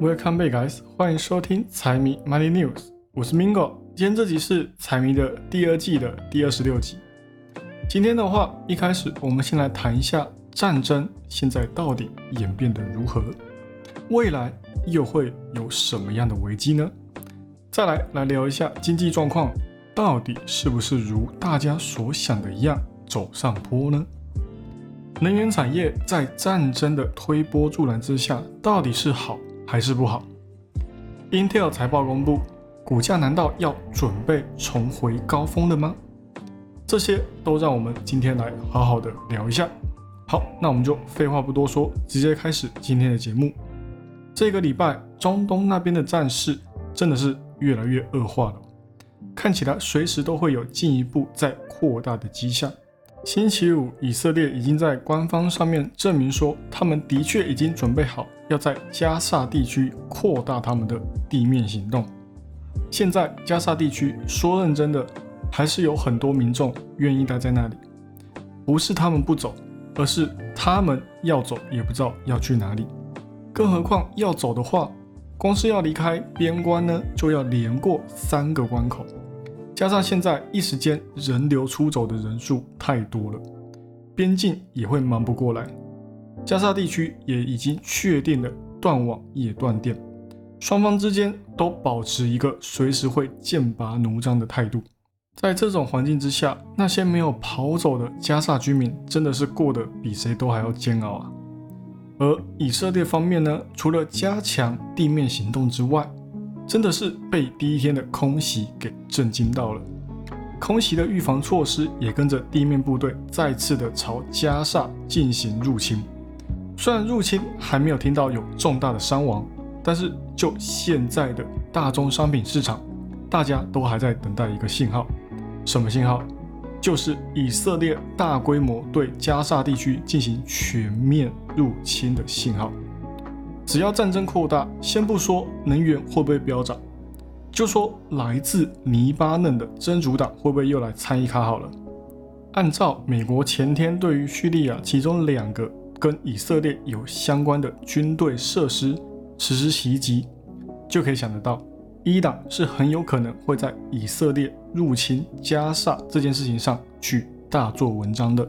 Welcome back, guys！欢迎收听财迷 Money News，我是 Mingo。今天这集是财迷的第二季的第二十六集。今天的话，一开始我们先来谈一下战争现在到底演变得如何，未来又会有什么样的危机呢？再来来聊一下经济状况，到底是不是如大家所想的一样走上坡呢？能源产业在战争的推波助澜之下，到底是好？还是不好。Intel 财报公布，股价难道要准备重回高峰了吗？这些都让我们今天来好好的聊一下。好，那我们就废话不多说，直接开始今天的节目。这个礼拜，中东那边的战事真的是越来越恶化了，看起来随时都会有进一步在扩大的迹象。星期五，以色列已经在官方上面证明说，他们的确已经准备好要在加萨地区扩大他们的地面行动。现在加萨地区说认真的，还是有很多民众愿意待在那里，不是他们不走，而是他们要走也不知道要去哪里。更何况要走的话，光是要离开边关呢，就要连过三个关口。加上现在一时间人流出走的人数太多了，边境也会忙不过来。加沙地区也已经确定了断网也断电，双方之间都保持一个随时会剑拔弩张的态度。在这种环境之下，那些没有跑走的加沙居民真的是过得比谁都还要煎熬啊。而以色列方面呢，除了加强地面行动之外，真的是被第一天的空袭给震惊到了，空袭的预防措施也跟着地面部队再次的朝加沙进行入侵。虽然入侵还没有听到有重大的伤亡，但是就现在的大宗商品市场，大家都还在等待一个信号。什么信号？就是以色列大规模对加沙地区进行全面入侵的信号。只要战争扩大，先不说能源会不会飙涨，就说来自黎巴嫩的真主党会不会又来参与卡好了。按照美国前天对于叙利亚其中两个跟以色列有相关的军队设施实施袭击，就可以想得到，伊朗是很有可能会在以色列入侵加沙这件事情上去大做文章的。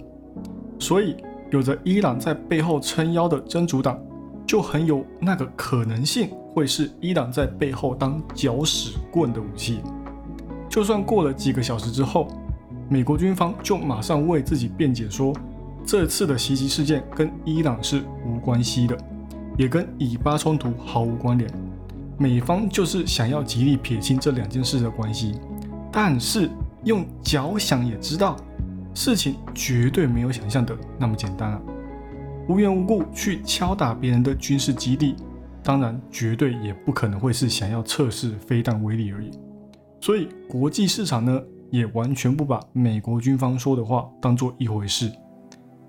所以，有着伊朗在背后撑腰的真主党。就很有那个可能性，会是伊朗在背后当搅屎棍的武器。就算过了几个小时之后，美国军方就马上为自己辩解说，这次的袭击事件跟伊朗是无关系的，也跟以巴冲突毫无关联。美方就是想要极力撇清这两件事的关系。但是用脚想也知道，事情绝对没有想象的那么简单啊。无缘无故去敲打别人的军事基地，当然绝对也不可能会是想要测试飞弹威力而已。所以国际市场呢，也完全不把美国军方说的话当做一回事。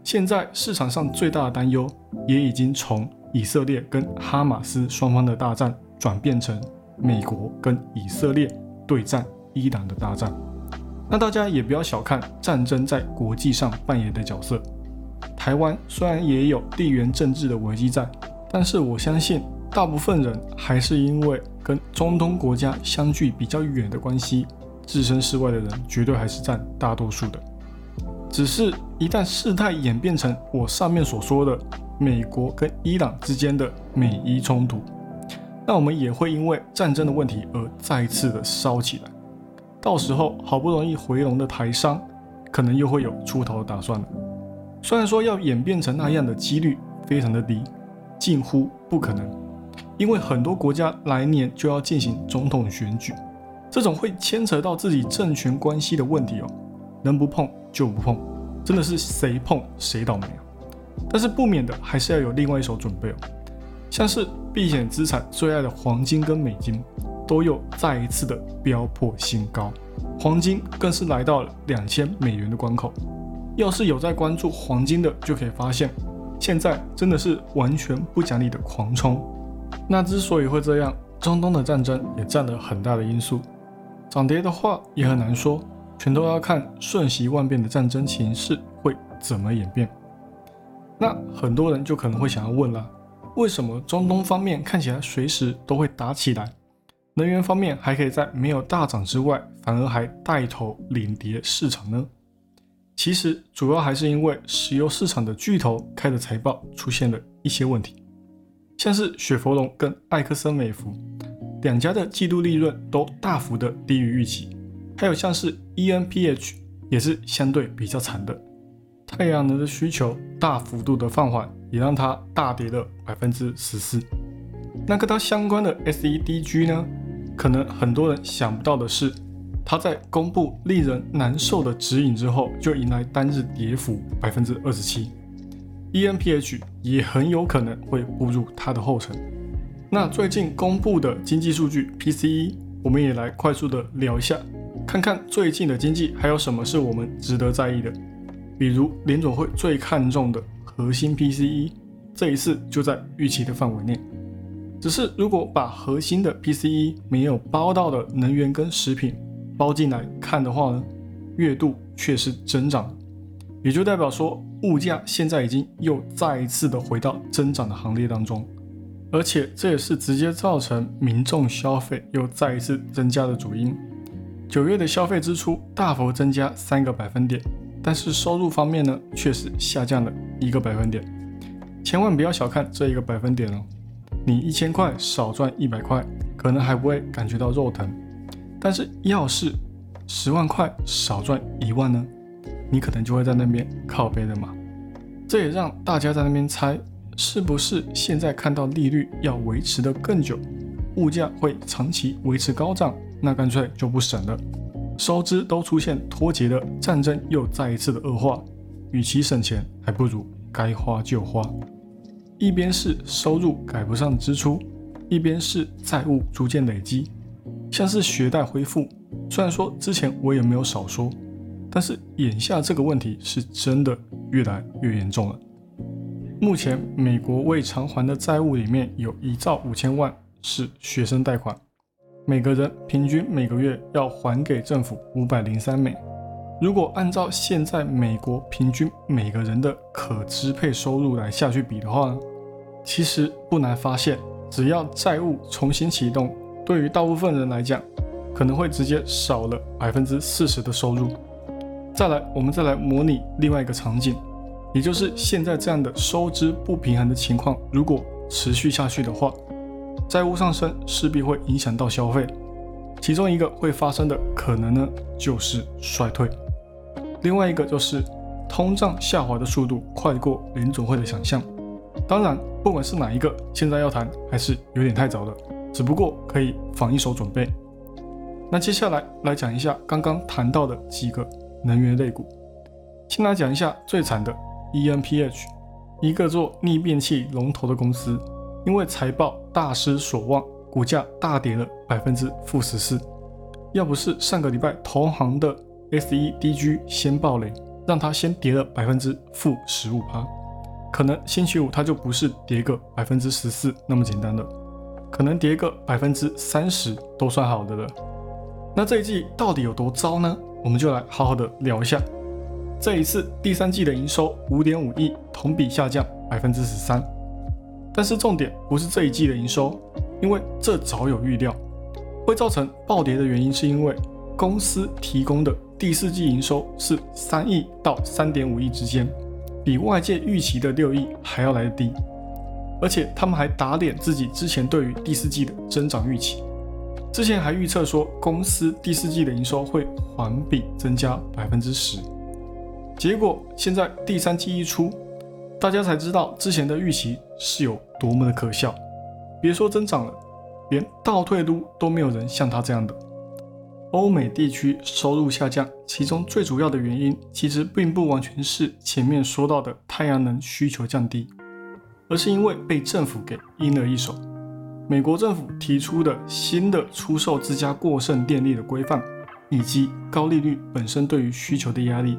现在市场上最大的担忧，也已经从以色列跟哈马斯双方的大战，转变成美国跟以色列对战伊朗的大战。那大家也不要小看战争在国际上扮演的角色。台湾虽然也有地缘政治的危机在，但是我相信大部分人还是因为跟中东国家相距比较远的关系，置身事外的人绝对还是占大多数的。只是，一旦事态演变成我上面所说的美国跟伊朗之间的美伊冲突，那我们也会因为战争的问题而再次的烧起来。到时候好不容易回笼的台商，可能又会有出头的打算了。虽然说要演变成那样的几率非常的低，近乎不可能，因为很多国家来年就要进行总统选举，这种会牵扯到自己政权关系的问题哦，能不碰就不碰，真的是谁碰谁倒霉！但是不免的还是要有另外一手准备哦，像是避险资产最爱的黄金跟美金，都又再一次的飙破新高，黄金更是来到了两千美元的关口。要是有在关注黄金的，就可以发现，现在真的是完全不讲理的狂冲。那之所以会这样，中东的战争也占了很大的因素。涨跌的话也很难说，全都要看瞬息万变的战争形势会怎么演变。那很多人就可能会想要问了，为什么中东方面看起来随时都会打起来，能源方面还可以在没有大涨之外，反而还带头领跌市场呢？其实主要还是因为石油市场的巨头开的财报出现了一些问题，像是雪佛龙跟埃克森美孚两家的季度利润都大幅的低于预期，还有像是 ENPH 也是相对比较惨的。太阳能的需求大幅度的放缓，也让它大跌了百分之十四。那跟它相关的 SEDG 呢？可能很多人想不到的是，它在公布令人难受的指引之后，就迎来单日跌幅百分之二十七。ENPH 也很有可能会步入它的后尘。那最近公布的经济数据 PCE，我们也来快速的聊一下，看看最近的经济还有什么是我们值得在意的。比如联总会最看重的核心 PCE，这一次就在预期的范围内。只是如果把核心的 PCE 没有包到的能源跟食品包进来看的话呢，月度却是增长，也就代表说物价现在已经又再一次的回到增长的行列当中，而且这也是直接造成民众消费又再一次增加的主因。九月的消费支出大幅增加三个百分点。但是收入方面呢，确实下降了一个百分点。千万不要小看这一个百分点哦。你一千块少赚一百块，可能还不会感觉到肉疼。但是要是十万块少赚一万呢，你可能就会在那边靠背的嘛。这也让大家在那边猜，是不是现在看到利率要维持的更久，物价会长期维持高涨，那干脆就不省了。收支都出现脱节的战争又再一次的恶化，与其省钱，还不如该花就花。一边是收入赶不上支出，一边是债务逐渐累积，像是学贷恢复。虽然说之前我也没有少说，但是眼下这个问题是真的越来越严重了。目前美国未偿还的债务里面有一兆五千万是学生贷款。每个人平均每个月要还给政府五百零三美。如果按照现在美国平均每个人的可支配收入来下去比的话呢，其实不难发现，只要债务重新启动，对于大部分人来讲，可能会直接少了百分之四十的收入。再来，我们再来模拟另外一个场景，也就是现在这样的收支不平衡的情况，如果持续下去的话。债务上升势必会影响到消费，其中一个会发生的可能呢，就是衰退；另外一个就是通胀下滑的速度快过联总会的想象。当然，不管是哪一个，现在要谈还是有点太早了，只不过可以防一手准备。那接下来来讲一下刚刚谈到的几个能源类股，先来讲一下最惨的 ENPH，一个做逆变器龙头的公司。因为财报大失所望，股价大跌了百分之负十四。要不是上个礼拜同行的 SEDG 先暴雷，让它先跌了百分之负十五趴，可能星期五它就不是跌个百分之十四那么简单了，可能跌个百分之三十都算好的了。那这一季到底有多糟呢？我们就来好好的聊一下。这一次第三季的营收五点五亿，同比下降百分之十三。但是重点不是这一季的营收，因为这早有预料，会造成暴跌的原因是因为公司提供的第四季营收是三亿到三点五亿之间，比外界预期的六亿还要来得低，而且他们还打脸自己之前对于第四季的增长预期，之前还预测说公司第四季的营收会环比增加百分之十，结果现在第三季一出。大家才知道之前的预期是有多么的可笑，别说增长了，连倒退都都没有人像他这样的。欧美地区收入下降，其中最主要的原因其实并不完全是前面说到的太阳能需求降低，而是因为被政府给阴了一手。美国政府提出的新的出售自家过剩电力的规范，以及高利率本身对于需求的压力，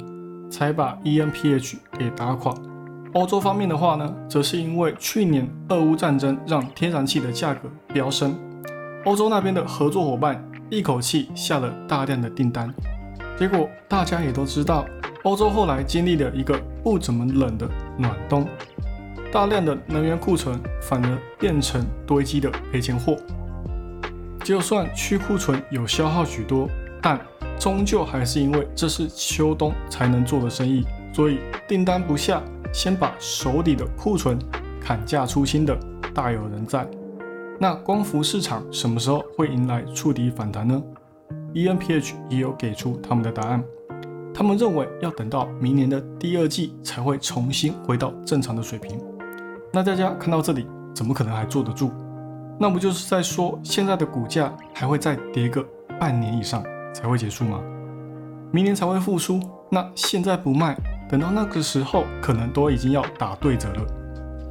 才把 ENPH 给打垮。欧洲方面的话呢，则是因为去年俄乌战争让天然气的价格飙升，欧洲那边的合作伙伴一口气下了大量的订单，结果大家也都知道，欧洲后来经历了一个不怎么冷的暖冬，大量的能源库存反而变成堆积的赔钱货。就算去库存有消耗许多，但终究还是因为这是秋冬才能做的生意，所以订单不下，先把手底的库存砍价出清的大有人在。那光伏市场什么时候会迎来触底反弹呢？ENPH 也有给出他们的答案，他们认为要等到明年的第二季才会重新回到正常的水平。那大家看到这里，怎么可能还坐得住？那不就是在说现在的股价还会再跌个半年以上才会结束吗？明年才会复苏，那现在不卖，等到那个时候可能都已经要打对折了。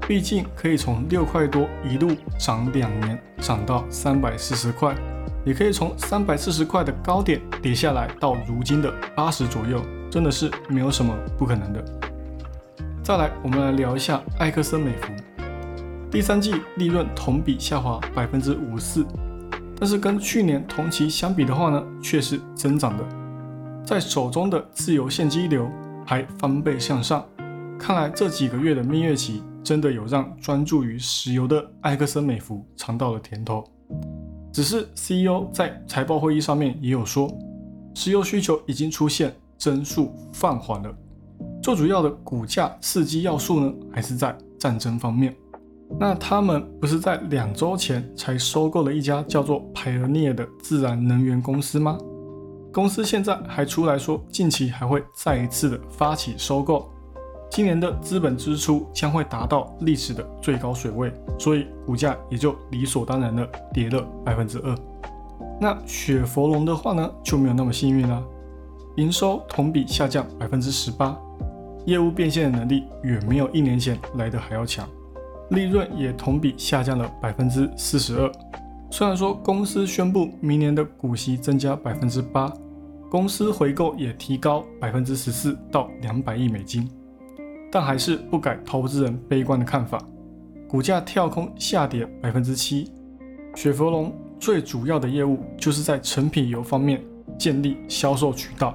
毕竟可以从六块多一路涨两年，涨到三百四十块，也可以从三百四十块的高点跌下来到如今的八十左右，真的是没有什么不可能的。再来，我们来聊一下埃克森美孚。第三季利润同比下滑百分之五四，但是跟去年同期相比的话呢，却是增长的。在手中的自由现金流还翻倍向上，看来这几个月的蜜月期真的有让专注于石油的埃克森美孚尝到了甜头。只是 CEO 在财报会议上面也有说，石油需求已经出现增速放缓了，最主要的股价刺激要素呢，还是在战争方面。那他们不是在两周前才收购了一家叫做 Pioneer 的自然能源公司吗？公司现在还出来说，近期还会再一次的发起收购，今年的资本支出将会达到历史的最高水位，所以股价也就理所当然的跌了百分之二。那雪佛龙的话呢，就没有那么幸运了，营收同比下降百分之十八，业务变现的能力远没有一年前来的还要强。利润也同比下降了百分之四十二。虽然说公司宣布明年的股息增加百分之八，公司回购也提高百分之十四到两百亿美金，但还是不改投资人悲观的看法，股价跳空下跌百分之七。雪佛龙最主要的业务就是在成品油方面建立销售渠道，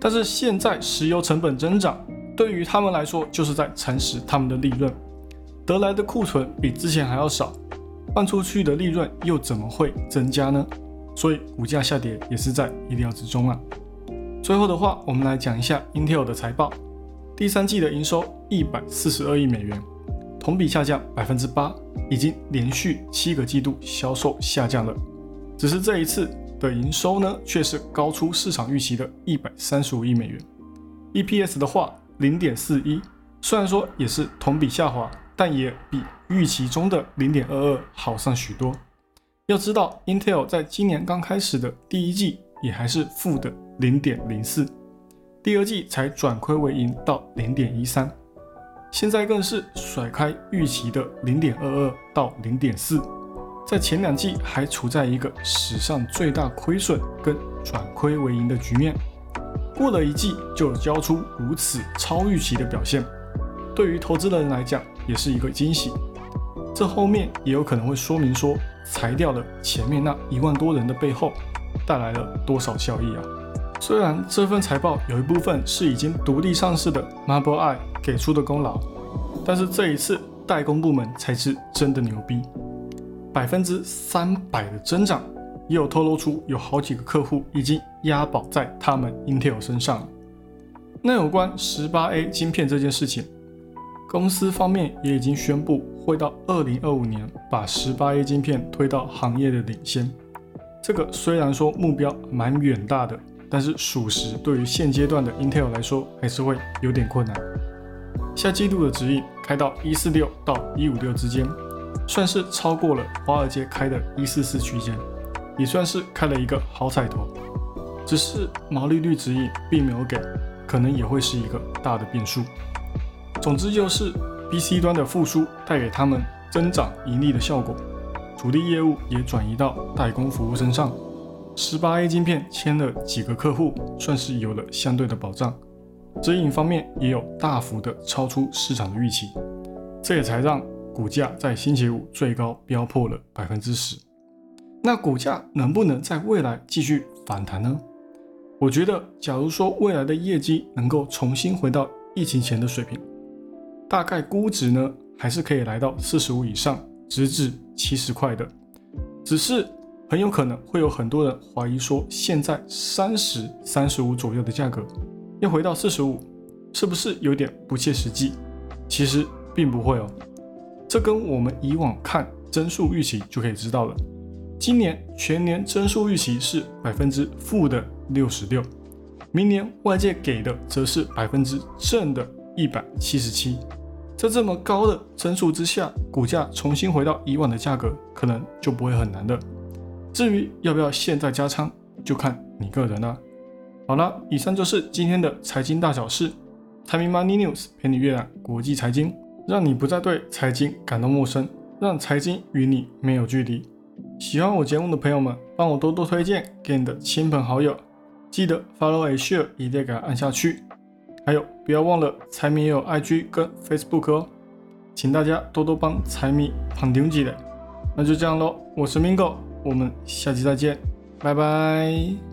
但是现在石油成本增长，对于他们来说就是在蚕食他们的利润。得来的库存比之前还要少，换出去的利润又怎么会增加呢？所以股价下跌也是在意料之中啊。最后的话，我们来讲一下 Intel 的财报，第三季的营收一百四十二亿美元，同比下降百分之八，已经连续七个季度销售下降了。只是这一次的营收呢，却是高出市场预期的一百三十五亿美元。EPS 的话，零点四一，虽然说也是同比下滑。但也比预期中的零点二二好上许多。要知道，Intel 在今年刚开始的第一季也还是负的零点零四，第二季才转亏为盈到零点一三，现在更是甩开预期的零点二二到零点四，在前两季还处在一个史上最大亏损跟转亏为盈的局面，过了一季就交出如此超预期的表现，对于投资人来讲。也是一个惊喜，这后面也有可能会说明说裁掉了前面那一万多人的背后带来了多少效益啊？虽然这份财报有一部分是已经独立上市的 Mobileye 给出的功劳，但是这一次代工部门才是真的牛逼，百分之三百的增长，也有透露出有好几个客户已经押宝在他们 Intel 身上了。那有关十八 A 晶片这件事情。公司方面也已经宣布，会到二零二五年把十八 A 晶片推到行业的领先。这个虽然说目标蛮远大的，但是属实对于现阶段的 Intel 来说，还是会有点困难。下季度的指引开到一四六到一五六之间，算是超过了华尔街开的一四四区间，也算是开了一个好彩头。只是毛利率指引并没有给，可能也会是一个大的变数。总之就是 B C 端的复苏带给他们增长盈利的效果，主力业务也转移到代工服务身上。十八 A 晶片签了几个客户，算是有了相对的保障。指引方面也有大幅的超出市场的预期，这也才让股价在星期五最高飙破了百分之十。那股价能不能在未来继续反弹呢？我觉得，假如说未来的业绩能够重新回到疫情前的水平。大概估值呢还是可以来到四十五以上，直至七十块的。只是很有可能会有很多人怀疑说，现在三十三十五左右的价格要回到四十五，是不是有点不切实际？其实并不会哦，这跟我们以往看增速预期就可以知道了。今年全年增速预期是百分之负的六十六，明年外界给的则是百分之正的一百七十七。在这么高的增速之下，股价重新回到以往的价格，可能就不会很难的。至于要不要现在加仓，就看你个人了。好了，以上就是今天的财经大小事。财迷 Money News 陪你阅览国际财经，让你不再对财经感到陌生，让财经与你没有距离。喜欢我节目的朋友们，帮我多多推荐给你的亲朋好友，记得 Follow a Share 一定给它按下去。还有，不要忘了财迷也有 IG 跟 Facebook 哦，请大家多多帮财迷捧顶起来。那就这样喽，我是 Mingo，我们下期再见，拜拜。